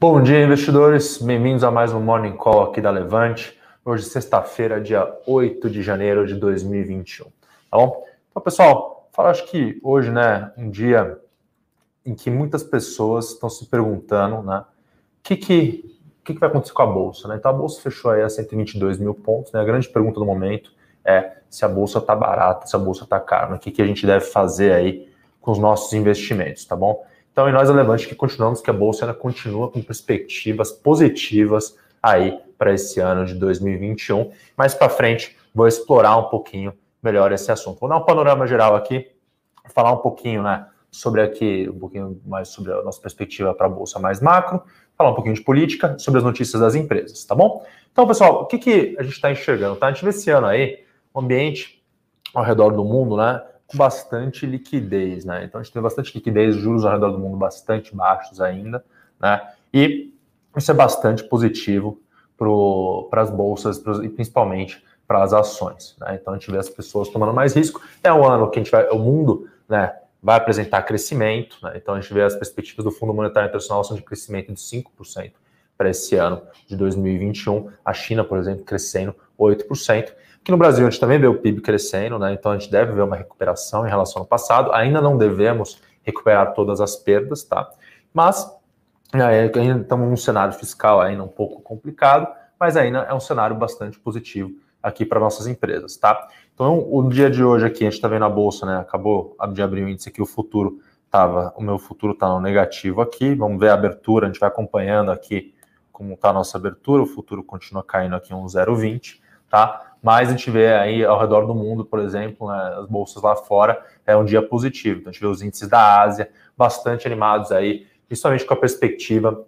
Bom dia, investidores. Bem-vindos a mais um Morning Call aqui da Levante. Hoje, sexta-feira, dia 8 de janeiro de 2021. Tá bom? Então, pessoal, acho que hoje, né, um dia em que muitas pessoas estão se perguntando, né, o que, que, que, que vai acontecer com a Bolsa, né? Então, a Bolsa fechou aí a 122 mil pontos, né? A grande pergunta do momento é se a Bolsa está barata, se a Bolsa está cara, né? o que, que a gente deve fazer aí com os nossos investimentos, tá bom? Então, em nós relevante que continuamos que a bolsa ainda continua com perspectivas positivas aí para esse ano de 2021. Mais para frente, vou explorar um pouquinho melhor esse assunto. Vou dar um panorama geral aqui, falar um pouquinho, né, sobre aqui, um pouquinho mais sobre a nossa perspectiva para a bolsa mais macro, falar um pouquinho de política, sobre as notícias das empresas, tá bom? Então, pessoal, o que, que a gente está enxergando? Tá? A gente vê esse ano aí um ambiente ao redor do mundo, né, bastante liquidez, né? Então a gente tem bastante liquidez, juros ao redor do mundo bastante baixos ainda, né? E isso é bastante positivo para as bolsas e principalmente para as ações, né? Então a gente vê as pessoas tomando mais risco. É um ano que a gente vai, o mundo, né? Vai apresentar crescimento, né? Então a gente vê as perspectivas do Fundo Monetário Internacional são de crescimento de 5% para esse ano de 2021. A China, por exemplo, crescendo 8%. Aqui no Brasil, a gente também vê o PIB crescendo, né? então a gente deve ver uma recuperação em relação ao passado. Ainda não devemos recuperar todas as perdas, tá? Mas é, ainda estamos num cenário fiscal ainda um pouco complicado, mas ainda é um cenário bastante positivo aqui para nossas empresas, tá? Então, o dia de hoje aqui, a gente está vendo a bolsa, né? Acabou de abrir o índice aqui, o futuro estava, o meu futuro está no negativo aqui. Vamos ver a abertura, a gente vai acompanhando aqui como está a nossa abertura, o futuro continua caindo aqui um 0,20, tá? Mas a gente vê aí ao redor do mundo, por exemplo, né, as bolsas lá fora, é um dia positivo. Então a gente vê os índices da Ásia bastante animados aí, principalmente com a perspectiva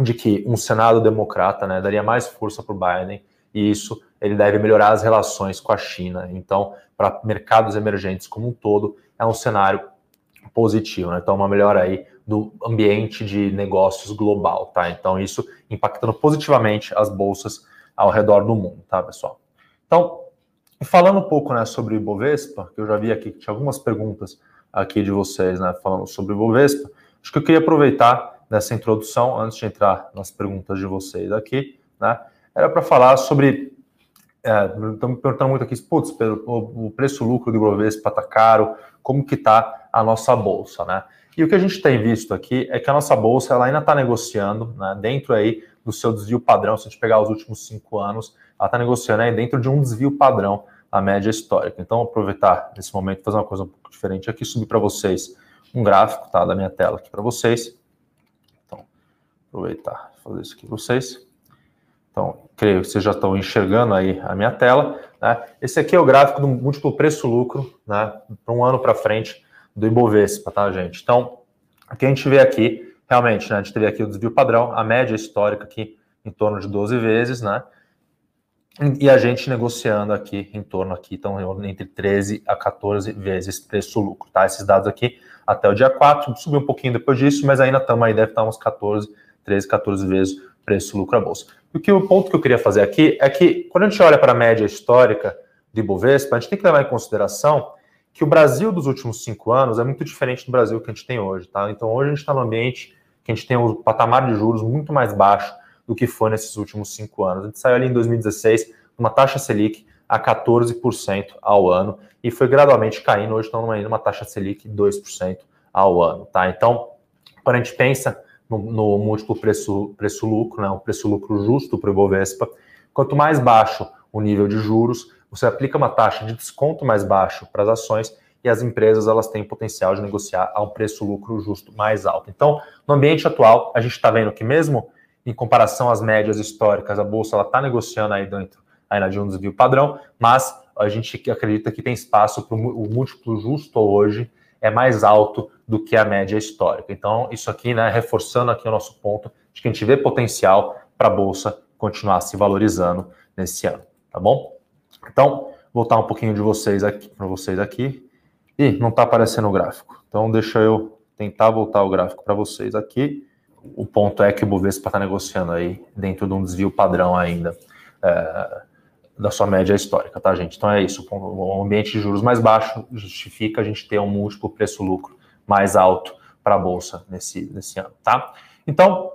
de que um Senado democrata né, daria mais força para o Biden e isso ele deve melhorar as relações com a China. Então, para mercados emergentes como um todo, é um cenário positivo. Né? Então, uma melhora aí do ambiente de negócios global, tá? Então, isso impactando positivamente as bolsas ao redor do mundo, tá, pessoal? Então, falando um pouco né, sobre o Ibovespa, que eu já vi aqui que tinha algumas perguntas aqui de vocês, né, falando sobre o Ibovespa, acho que eu queria aproveitar nessa introdução, antes de entrar nas perguntas de vocês aqui, né, era para falar sobre. É, estão me perguntando muito aqui, putz, o, o preço-lucro do Ibovespa está caro, como que está a nossa bolsa, né? E o que a gente tem visto aqui é que a nossa bolsa ela ainda está negociando, né, dentro aí do seu desvio padrão, se a gente pegar os últimos cinco anos, ela está negociando aí dentro de um desvio padrão, a média histórica. Então, aproveitar nesse momento fazer uma coisa um pouco diferente aqui, subir para vocês um gráfico tá, da minha tela aqui para vocês. Então, aproveitar fazer isso aqui para vocês. Então, creio que vocês já estão enxergando aí a minha tela. Né? Esse aqui é o gráfico do múltiplo preço-lucro, né, para um ano para frente do Ibovespa, tá, gente? Então, o que a gente vê aqui, realmente, né, a gente teve aqui o desvio padrão, a média histórica aqui em torno de 12 vezes, né? E a gente negociando aqui em torno aqui, então entre 13 a 14 vezes preço-lucro, tá? Esses dados aqui até o dia 4, subiu um pouquinho depois disso, mas ainda estamos aí, deve estar uns 14, 13, 14 vezes preço-lucro a bolsa. E o, que, o ponto que eu queria fazer aqui é que quando a gente olha para a média histórica de Ibovespa, a gente tem que levar em consideração que o Brasil dos últimos cinco anos é muito diferente do Brasil que a gente tem hoje, tá? Então hoje a gente está no ambiente que a gente tem um patamar de juros muito mais baixo do que foi nesses últimos cinco anos. A gente saiu ali em 2016 uma taxa Selic a 14% ao ano e foi gradualmente caindo. Hoje estamos numa, numa taxa Selic de 2% ao ano. Tá? Então, quando a gente pensa no, no múltiplo preço-lucro, preço né, o preço-lucro justo para o Ibovespa, quanto mais baixo o nível de juros, você aplica uma taxa de desconto mais baixo para as ações e as empresas elas têm potencial de negociar a um preço-lucro justo mais alto. Então, no ambiente atual, a gente está vendo que mesmo em comparação às médias históricas, a bolsa está negociando aí dentro ainda de um desvio padrão, mas a gente acredita que tem espaço para o múltiplo justo hoje é mais alto do que a média histórica. Então, isso aqui, né, reforçando aqui o nosso ponto de que a gente vê potencial para a bolsa continuar se valorizando nesse ano, tá bom? Então, voltar um pouquinho de vocês aqui para vocês aqui. E não está aparecendo o gráfico. Então, deixa eu tentar voltar o gráfico para vocês aqui o ponto é que o Bovespa está negociando aí dentro de um desvio padrão ainda é, da sua média histórica, tá, gente? Então é isso. O ambiente de juros mais baixo justifica a gente ter um múltiplo preço-lucro mais alto para a bolsa nesse, nesse ano, tá? Então,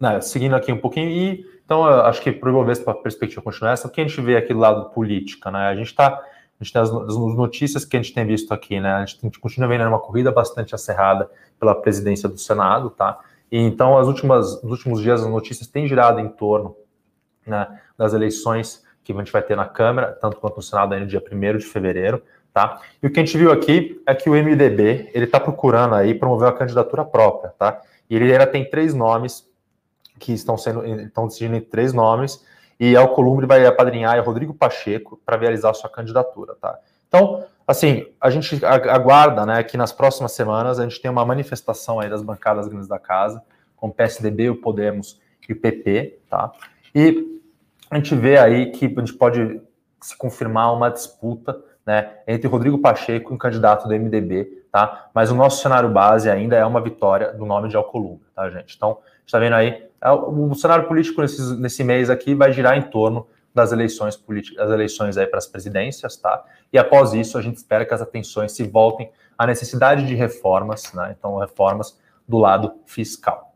né, seguindo aqui um pouquinho, e então acho que para o Ibovespa a perspectiva continuar essa, o que a gente vê aqui do lado política, né? A gente está, a gente tem as, as, notícias que a gente tem visto aqui, né? A gente, continua vendo uma corrida bastante acerrada pela presidência do Senado, tá? E então as últimas, nos últimos dias as notícias têm girado em torno né, das eleições que a gente vai ter na Câmara, tanto quanto no Senado aí no dia 1 de fevereiro, tá? E o que a gente viu aqui é que o MDB, ele está procurando aí promover uma candidatura própria, tá? E ele ainda tem três nomes que estão sendo, estão decidindo três nomes, e Alcolumbre vai apadrinhar Rodrigo Pacheco para realizar sua candidatura, tá? Então, assim, a gente aguarda, né, que nas próximas semanas a gente tenha uma manifestação aí das bancadas grandes da casa, com o PSDB, o Podemos e o PP, tá? E a gente vê aí que a gente pode se confirmar uma disputa né, entre Rodrigo Pacheco e um candidato do MDB, tá? Mas o nosso cenário base ainda é uma vitória do nome de Alcolumbre, tá, gente? Então, está vendo aí, é o cenário político nesse, nesse mês aqui vai girar em torno das eleições políticas, das eleições aí para as presidências, tá? E após isso, a gente espera que as atenções se voltem à necessidade de reformas, né? Então, reformas do lado fiscal.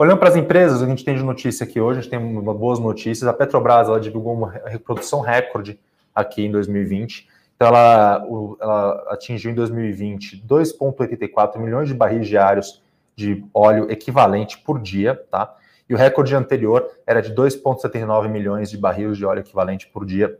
Olhando para as empresas, a gente tem de notícia aqui hoje, a gente tem boas notícias. A Petrobras ela divulgou uma reprodução recorde aqui em 2020. Então, ela, ela atingiu em 2020 2,84 milhões de barris diários de óleo equivalente por dia, tá? E o recorde anterior era de 2,79 milhões de barris de óleo equivalente por dia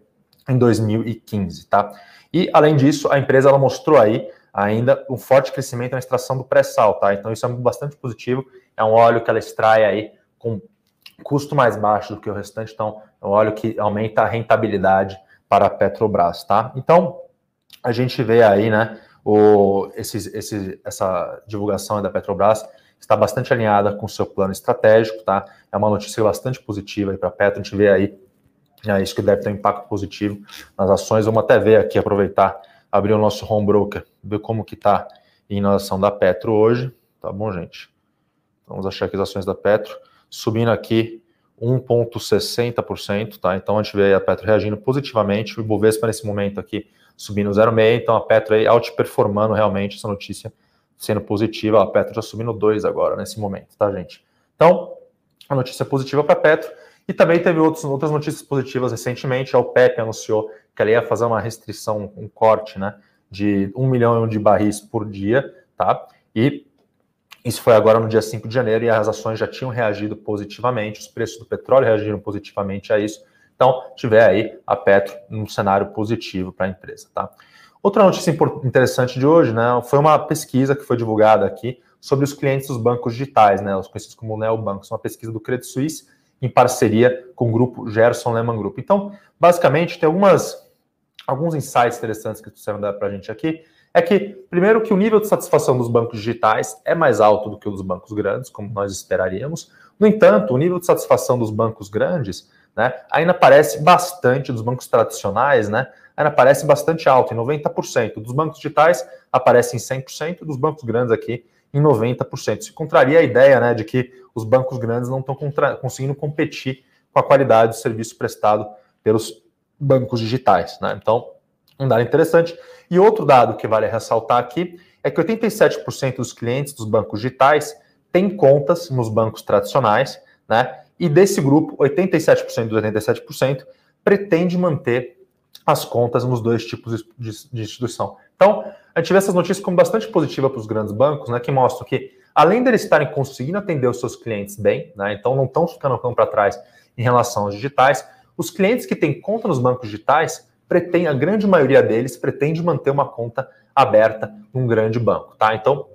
em 2015, tá? E além disso, a empresa ela mostrou aí ainda um forte crescimento na extração do pré-sal, tá? Então isso é bastante positivo. É um óleo que ela extrai aí com custo mais baixo do que o restante, então é um óleo que aumenta a rentabilidade para a Petrobras, tá? Então a gente vê aí, né, o, esses, esses, essa divulgação da Petrobras está bastante alinhada com o seu plano estratégico, tá? É uma notícia bastante positiva para a Petro, a gente vê aí é isso que deve ter um impacto positivo nas ações. Vamos até ver aqui, aproveitar abrir o nosso home broker, ver como que está em ação da Petro hoje, tá bom, gente? Vamos achar aqui as ações da Petro, subindo aqui 1,60%, tá? Então a gente vê a Petro reagindo positivamente, o Ibovespa nesse momento aqui subindo 0,6%, então a Petro aí outperformando realmente essa notícia sendo positiva, a Petro já subindo 2 agora nesse momento, tá, gente? Então, a notícia positiva para a Petro, e também teve outros, outras notícias positivas recentemente, a OPEP anunciou que ela ia fazer uma restrição, um corte, né, de um milhão de barris por dia, tá? E isso foi agora no dia 5 de janeiro e as ações já tinham reagido positivamente, os preços do petróleo reagiram positivamente a isso. Então, tiver aí a Petro num cenário positivo para a empresa, tá? Outra notícia interessante de hoje, né, foi uma pesquisa que foi divulgada aqui sobre os clientes dos bancos digitais, né, os conhecidos como neobancos, uma pesquisa do Credit Suisse em parceria com o grupo Gerson Lehman Group. Então, basicamente, tem algumas alguns insights interessantes que trouxeram para a gente aqui. É que, primeiro, que o nível de satisfação dos bancos digitais é mais alto do que o dos bancos grandes, como nós esperaríamos. No entanto, o nível de satisfação dos bancos grandes né, ainda parece bastante, dos bancos tradicionais, né, ainda parece bastante alto, em 90%. Dos bancos digitais aparece em 100%, dos bancos grandes aqui em 90%. Isso contraria a ideia né, de que os bancos grandes não estão conseguindo competir com a qualidade do serviço prestado pelos bancos digitais. Né? Então, um dado interessante. E outro dado que vale ressaltar aqui é que 87% dos clientes dos bancos digitais têm contas nos bancos tradicionais, né? E desse grupo, 87% dos 87% pretende manter as contas nos dois tipos de, instituição. Então, a gente vê essas notícias como bastante positiva para os grandes bancos, né? Que mostram que, além deles estarem conseguindo atender os seus clientes bem, né? Então não estão ficando para trás em relação aos digitais, os clientes que têm conta nos bancos digitais, pretende, a grande maioria deles pretende manter uma conta aberta num grande banco, tá? Então,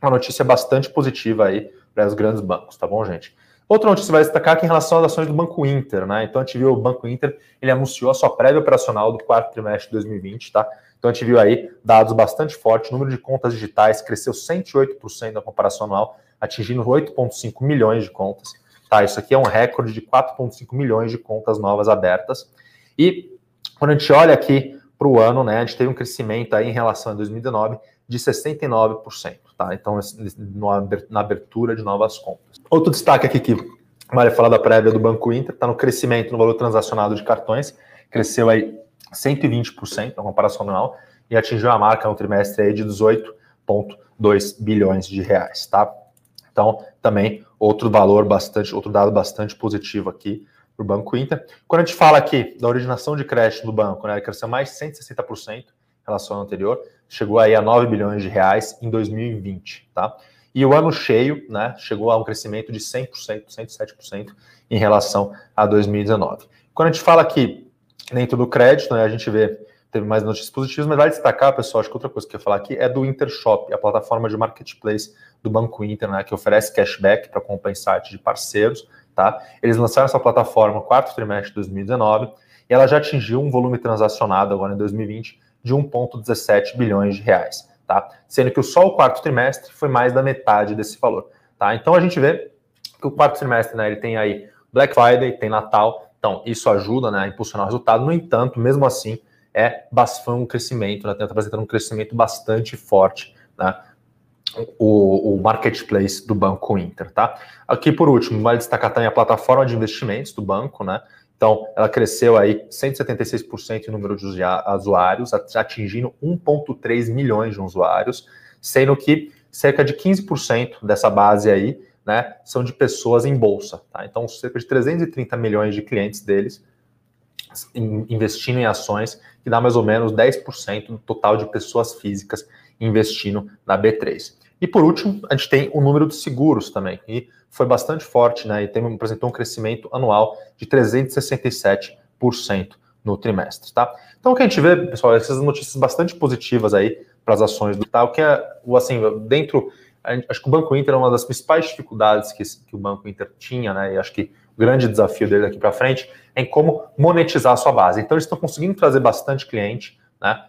uma notícia bastante positiva aí para os grandes bancos, tá bom, gente? Outra notícia vai destacar que em relação às ações do Banco Inter, né? Então a gente viu o Banco Inter, ele anunciou a sua prévia operacional do quarto trimestre de 2020, tá? Então a gente viu aí dados bastante fortes, número de contas digitais cresceu 108% na comparação anual, atingindo 8,5 milhões de contas. Tá, isso aqui é um recorde de 4,5 milhões de contas novas abertas. E quando a gente olha aqui para o ano, né, a gente teve um crescimento aí em relação a 2019 de 69%, tá? Então, na abertura de novas contas. Outro destaque aqui que vale falar da prévia do Banco Inter, está no crescimento no valor transacionado de cartões, cresceu aí 120% na comparação anual e atingiu a marca no trimestre aí de 18,2 bilhões de reais, tá? Então, também outro valor bastante, outro dado bastante positivo aqui para o Banco Inter. Quando a gente fala aqui da originação de crédito do banco, né, cresceu mais de 160% em relação ao anterior, chegou aí a 9 bilhões de reais em 2020, tá? E o ano cheio, né, chegou a um crescimento de 100%, 107% em relação a 2019. Quando a gente fala aqui dentro do crédito, né, a gente vê teve mais notícias positivas, mas vale destacar, pessoal, acho que outra coisa que eu ia falar aqui é do Intershop, a plataforma de marketplace do Banco Inter, né, que oferece cashback para site de parceiros, tá? Eles lançaram essa plataforma no quarto trimestre de 2019 e ela já atingiu um volume transacionado agora em 2020 de 1,17 bilhões de reais, tá? Sendo que só o quarto trimestre foi mais da metade desse valor, tá? Então a gente vê que o quarto trimestre, né, ele tem aí Black Friday, tem Natal, então isso ajuda, né, a impulsionar o resultado. No entanto, mesmo assim, é foi um crescimento, né, está apresentando um crescimento bastante forte, né, o, o, marketplace do Banco Inter, tá? Aqui por último, vale destacar também a plataforma de investimentos do banco, né? Então, ela cresceu aí 176% em número de usuários, atingindo 1,3 milhões de usuários, sendo que cerca de 15% dessa base aí, né, são de pessoas em bolsa, tá? Então, cerca de 330 milhões de clientes deles investindo em ações, que dá mais ou menos 10% do total de pessoas físicas investindo na B3. E por último, a gente tem o número de seguros também, e foi bastante forte, né? E tem, apresentou um crescimento anual de 367% no trimestre, tá? Então o que a gente vê, pessoal, essas notícias bastante positivas aí para as ações do tal, que é, assim, dentro, acho que o Banco Inter é uma das principais dificuldades que, que o Banco Inter tinha, né? E acho que o grande desafio dele daqui para frente é em como monetizar a sua base. Então eles estão conseguindo trazer bastante cliente, né?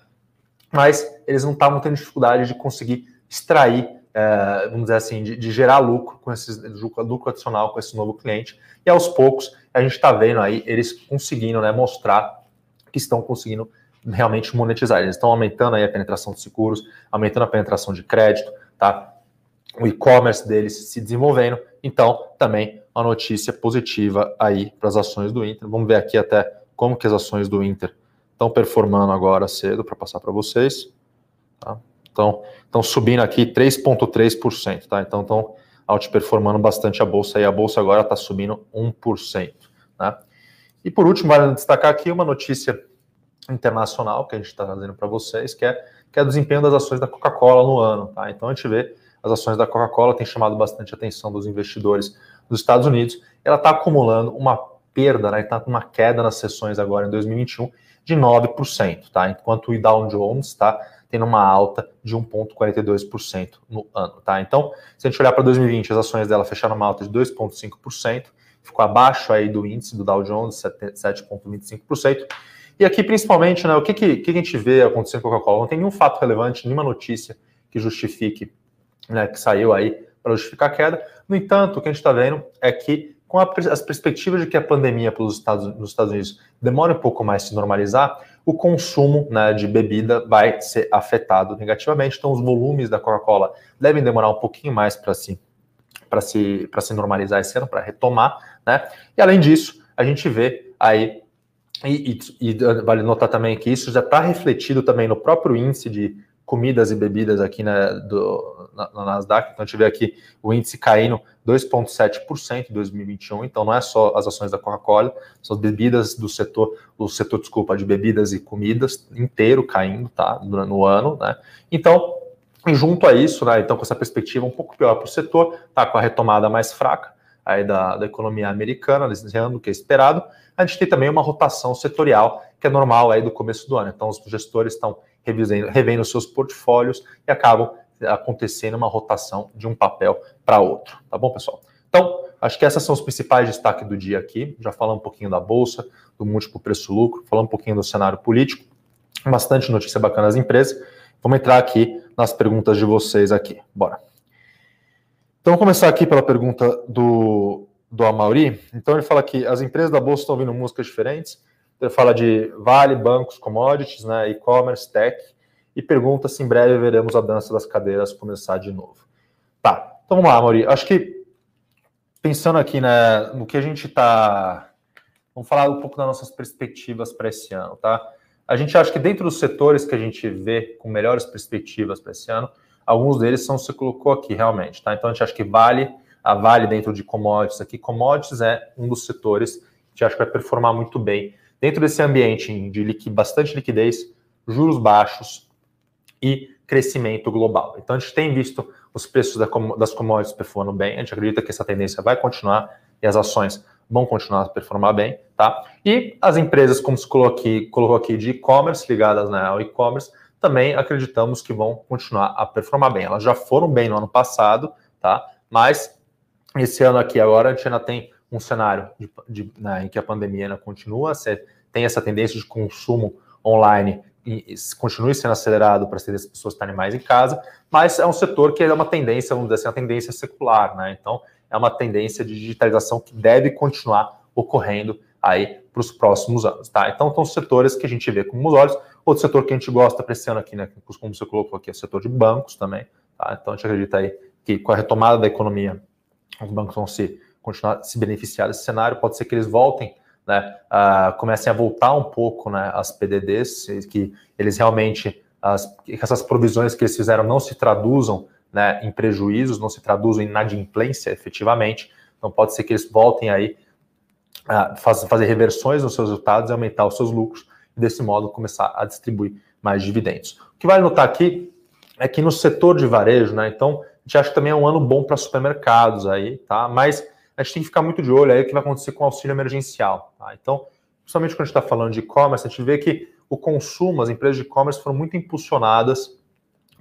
Mas eles não estavam tendo dificuldade de conseguir extrair é, vamos dizer assim, de, de, gerar lucro com esse lucro adicional com esse novo cliente. E aos poucos a gente está vendo aí eles conseguindo né, mostrar que estão conseguindo realmente monetizar. Eles estão aumentando aí a penetração de seguros, aumentando a penetração de crédito, tá? O e-commerce deles se desenvolvendo. Então, também uma notícia positiva aí para as ações do Inter. Vamos ver aqui até como que as ações do Inter estão performando agora cedo para passar para vocês. Tá? Então, estão subindo aqui 3,3%, tá? Então, estão outperformando bastante a bolsa e a bolsa agora está subindo 1%. Né? E por último, vale destacar aqui uma notícia internacional que a gente está trazendo para vocês, que é, que é o desempenho das ações da Coca-Cola no ano. Tá? Então a gente vê as ações da Coca-Cola têm chamado bastante atenção dos investidores dos Estados Unidos. Ela está acumulando uma perda, né? Está com uma queda nas sessões agora em 2021 de 9%, tá? Enquanto o Dow Jones está tendo uma alta de 1,42% no ano, tá? Então, se a gente olhar para 2020, as ações dela fecharam uma alta de 2,5%, ficou abaixo aí do índice do Dow Jones, 7,25%. E aqui, principalmente, né, o que, que, que a gente vê acontecendo com a Coca-Cola? Não tem nenhum fato relevante, nenhuma notícia que justifique, né, que saiu aí para justificar a queda. No entanto, o que a gente está vendo é que, com a, as perspectivas de que a pandemia pelos Estados, nos Estados Unidos demore um pouco mais se normalizar, o consumo né, de bebida vai ser afetado negativamente. Então, os volumes da Coca-Cola devem demorar um pouquinho mais para se, se, se normalizar esse ano, para retomar. Né? E além disso, a gente vê aí, e, e, e vale notar também que isso já está refletido também no próprio índice de comidas e bebidas aqui né, do, na, na, Nasdaq. Então, a gente vê aqui o índice caindo 2,7% em 2021. Então, não é só as ações da Coca-Cola, são as bebidas do setor, o setor, desculpa, de bebidas e comidas inteiro caindo, tá? No, no ano, né? Então, junto a isso, né? Então, com essa perspectiva um pouco pior para o setor, tá? Com a retomada mais fraca aí da, da economia americana, desenhando o que é esperado, a gente tem também uma rotação setorial que é normal aí do começo do ano. Então, os gestores estão revendo, revendo seus portfólios e acabam acontecendo uma rotação de um papel para outro. Tá bom, pessoal? Então, acho que esses são os principais destaques do dia aqui. Já falamos um pouquinho da Bolsa, do múltiplo preço-lucro, falamos um pouquinho do cenário político, bastante notícia bacana das empresas. Vamos entrar aqui nas perguntas de vocês aqui. Bora. Então, vamos começar aqui pela pergunta do, do Amauri. Então, ele fala que as empresas da Bolsa estão ouvindo músicas diferentes. Ele fala de Vale, bancos, commodities, né, e-commerce, tech, e pergunta se em breve veremos a dança das cadeiras começar de novo. Tá, então vamos lá, Mauri. Acho que pensando aqui né, no que a gente está. Vamos falar um pouco das nossas perspectivas para esse ano, tá? A gente acha que dentro dos setores que a gente vê com melhores perspectivas para esse ano, alguns deles são você colocou aqui realmente, tá? Então a gente acha que vale, a Vale dentro de commodities aqui, commodities é um dos setores que a gente acha que vai performar muito bem dentro desse ambiente de liqui, bastante liquidez, juros baixos e crescimento global. Então a gente tem visto os preços das commodities performando bem, a gente acredita que essa tendência vai continuar e as ações vão continuar a performar bem, tá? E as empresas, como se colocou aqui, colocou aqui de e-commerce, ligadas né, ao e-commerce, também acreditamos que vão continuar a performar bem. Elas já foram bem no ano passado, tá? Mas esse ano aqui agora a gente ainda tem um cenário de, de, né, em que a pandemia ainda continua, você tem essa tendência de consumo online e continue sendo acelerado para as pessoas estarem mais em casa, mas é um setor que é uma tendência, vamos dizer assim, uma tendência secular, né? Então, é uma tendência de digitalização que deve continuar ocorrendo aí para os próximos anos, tá? Então, são setores que a gente vê com os olhos. Outro setor que a gente gosta ano aqui, né, como você colocou aqui, é o setor de bancos também, tá? Então, a gente acredita aí que com a retomada da economia, os bancos vão se continuar se beneficiar desse cenário. Pode ser que eles voltem, né, uh, comecem a voltar um pouco, né, as PDDs, que eles realmente as, que essas provisões que eles fizeram não se traduzam né, em prejuízos, não se traduzem em inadimplência efetivamente. Então pode ser que eles voltem aí a fazer reversões nos seus resultados e aumentar os seus lucros e desse modo começar a distribuir mais dividendos. O que vale notar aqui é que no setor de varejo, né, então a gente acha que também é um ano bom para supermercados aí, tá? Mas a gente tem que ficar muito de olho aí o que vai acontecer com o auxílio emergencial, tá? Então, principalmente quando a gente está falando de e-commerce, a gente vê que o consumo, as empresas de e-commerce foram muito impulsionadas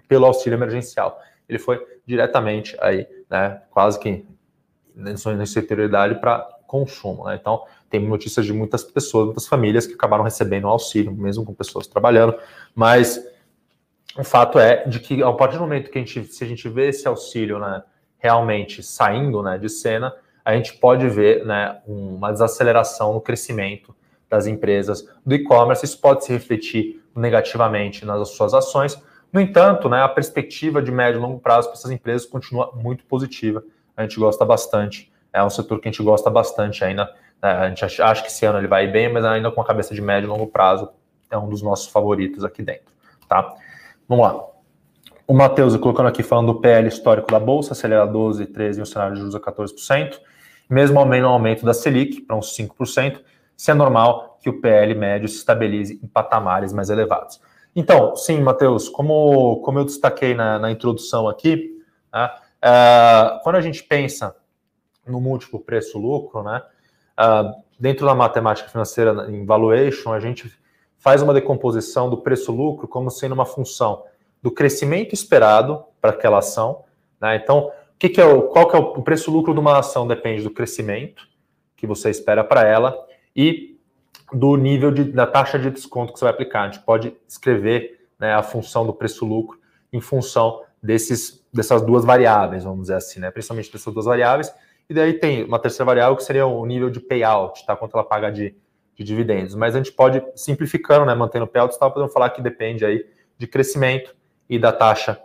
pelo auxílio emergencial ele foi diretamente aí, né, quase que nessa exterioridade para consumo. Né? Então, tem notícias de muitas pessoas, muitas famílias que acabaram recebendo auxílio, mesmo com pessoas trabalhando, mas o fato é de que a partir do momento que a gente, se a gente vê esse auxílio né, realmente saindo né, de cena, a gente pode ver né, uma desaceleração no crescimento das empresas do e-commerce. Isso pode se refletir negativamente nas suas ações, no entanto, né, a perspectiva de médio e longo prazo para essas empresas continua muito positiva. A gente gosta bastante. É um setor que a gente gosta bastante ainda. Né, a gente acha que esse ano ele vai bem, mas ainda com a cabeça de médio e longo prazo é um dos nossos favoritos aqui dentro. Tá? Vamos lá. O Matheus colocando aqui falando do PL histórico da Bolsa, acelera 12, 13 e o cenário de juros a 14%. Mesmo aumento, aumento da Selic para uns 5%, se é normal que o PL médio se estabilize em patamares mais elevados. Então, sim, Matheus, como, como eu destaquei na, na introdução aqui, né, uh, quando a gente pensa no múltiplo preço-lucro, né, uh, dentro da matemática financeira em valuation, a gente faz uma decomposição do preço-lucro como sendo uma função do crescimento esperado para aquela ação. Né? Então, que, que é o, qual que é o, preço-lucro de uma ação depende do crescimento que você espera para ela e do nível de, da taxa de desconto que você vai aplicar. A gente pode escrever né, a função do preço-lucro em função desses, dessas duas variáveis, vamos dizer assim, né? principalmente dessas duas variáveis. E daí tem uma terceira variável que seria o nível de payout, tá? quanto ela paga de, de dividendos. Mas a gente pode, simplificando, né, mantendo o payout, estava podendo falar que depende aí de crescimento e da taxa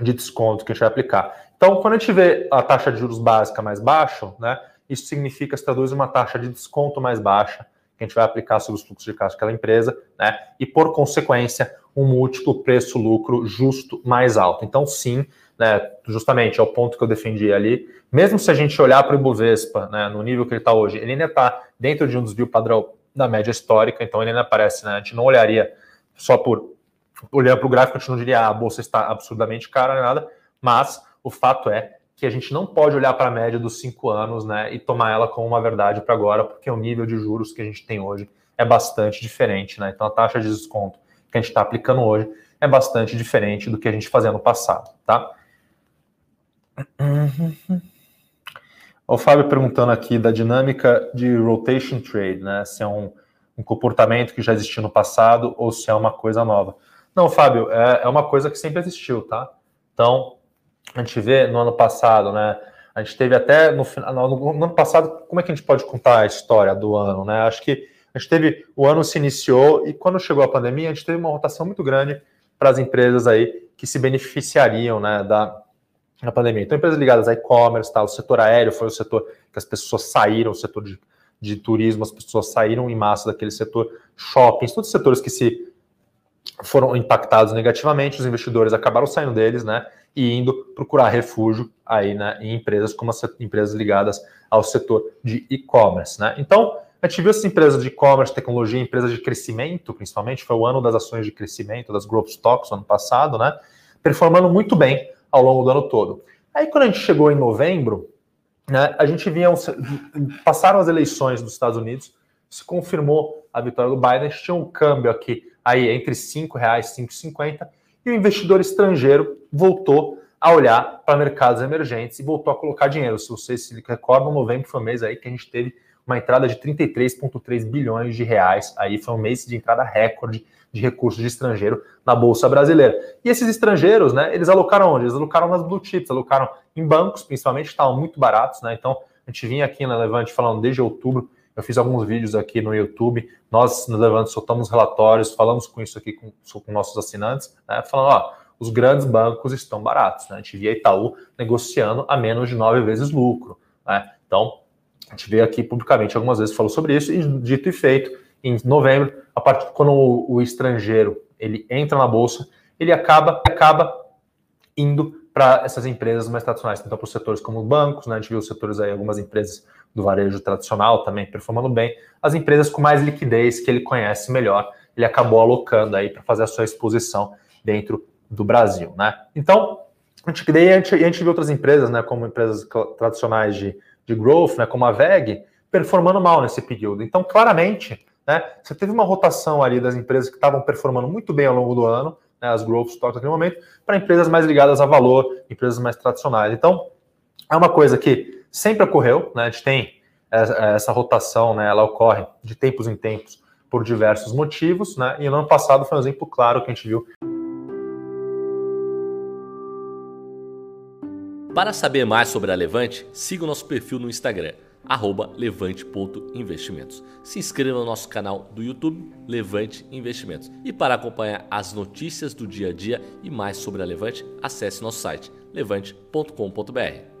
de desconto que a gente vai aplicar. Então, quando a gente vê a taxa de juros básica mais baixa, né, isso significa, se traduz uma taxa de desconto mais baixa, que a gente vai aplicar sobre os fluxos de caixa daquela empresa, né? E por consequência, um múltiplo preço-lucro justo mais alto. Então, sim, né, justamente é o ponto que eu defendi ali. Mesmo se a gente olhar para o Ibovespa, né, no nível que ele está hoje, ele ainda está dentro de um desvio padrão da média histórica, então ele ainda aparece, né? A gente não olharia só por olhar para o gráfico, a gente não diria ah, a bolsa está absurdamente cara, nada, mas o fato é que a gente não pode olhar para a média dos cinco anos né, e tomar ela como uma verdade para agora, porque o nível de juros que a gente tem hoje é bastante diferente. Né? Então, a taxa de desconto que a gente está aplicando hoje é bastante diferente do que a gente fazia no passado. Tá? O Fábio perguntando aqui da dinâmica de rotation trade, né? Se é um, um comportamento que já existiu no passado ou se é uma coisa nova. Não, Fábio, é, é uma coisa que sempre existiu, tá? Então, a gente vê no ano passado, né? A gente teve até no final, no, no ano passado, como é que a gente pode contar a história do ano, né? Acho que a gente teve, o ano se iniciou e quando chegou a pandemia, a gente teve uma rotação muito grande para as empresas aí que se beneficiariam, né, da, da pandemia. Então, empresas ligadas a e-commerce, tá? o setor aéreo foi o setor que as pessoas saíram, o setor de, de turismo, as pessoas saíram em massa daquele setor, shoppings, todos os setores que se foram impactados negativamente, os investidores acabaram saindo deles, né? E indo procurar refúgio aí, né, em empresas como as empresas ligadas ao setor de e-commerce, né? Então, a gente viu essas empresas de e-commerce, tecnologia, empresas de crescimento, principalmente, foi o ano das ações de crescimento, das growth stocks, ano passado, né? Performando muito bem ao longo do ano todo. Aí, quando a gente chegou em novembro, né, a gente via, passaram as eleições dos Estados Unidos, se confirmou a vitória do gente tinha um câmbio aqui aí entre R$ 5,00 e R$ 5,50, e o investidor estrangeiro voltou a olhar para mercados emergentes e voltou a colocar dinheiro. Se vocês se recordam, novembro foi um mês aí que a gente teve uma entrada de 33,3 bilhões de reais. Aí foi um mês de entrada recorde de recursos de estrangeiro na Bolsa Brasileira. E esses estrangeiros, né, eles alocaram onde? Eles alocaram nas blue chips, alocaram em bancos, principalmente, estavam muito baratos, né? Então, a gente vinha aqui na Levante falando desde outubro, eu fiz alguns vídeos aqui no YouTube, nós no Levante soltamos relatórios, falamos com isso aqui com, com nossos assinantes, né, falando, ó, os grandes bancos estão baratos, né? A gente via Itaú negociando a menos de nove vezes lucro, né? Então, a gente veio aqui publicamente algumas vezes falou sobre isso e dito e feito, em novembro, a partir quando o, o estrangeiro ele entra na bolsa, ele acaba acaba indo para essas empresas mais tradicionais, então para os setores como bancos, né? A gente viu os setores aí, algumas empresas do varejo tradicional também performando bem, as empresas com mais liquidez que ele conhece melhor, ele acabou alocando aí para fazer a sua exposição dentro do Brasil, né? Então, a gente, daí a gente, a gente viu outras empresas, né, como empresas tradicionais de, de growth, né, como a VEG, performando mal nesse período. Então, claramente, né, você teve uma rotação ali das empresas que estavam performando muito bem ao longo do ano, né, as growth stocks naquele momento, para empresas mais ligadas a valor, empresas mais tradicionais. Então, é uma coisa que sempre ocorreu, né, a gente tem essa rotação, né, ela ocorre de tempos em tempos por diversos motivos, né, e no ano passado foi um exemplo claro que a gente viu Para saber mais sobre a Levante, siga o nosso perfil no Instagram, levante.investimentos. Se inscreva no nosso canal do YouTube, Levante Investimentos. E para acompanhar as notícias do dia a dia e mais sobre a Levante, acesse nosso site levante.com.br.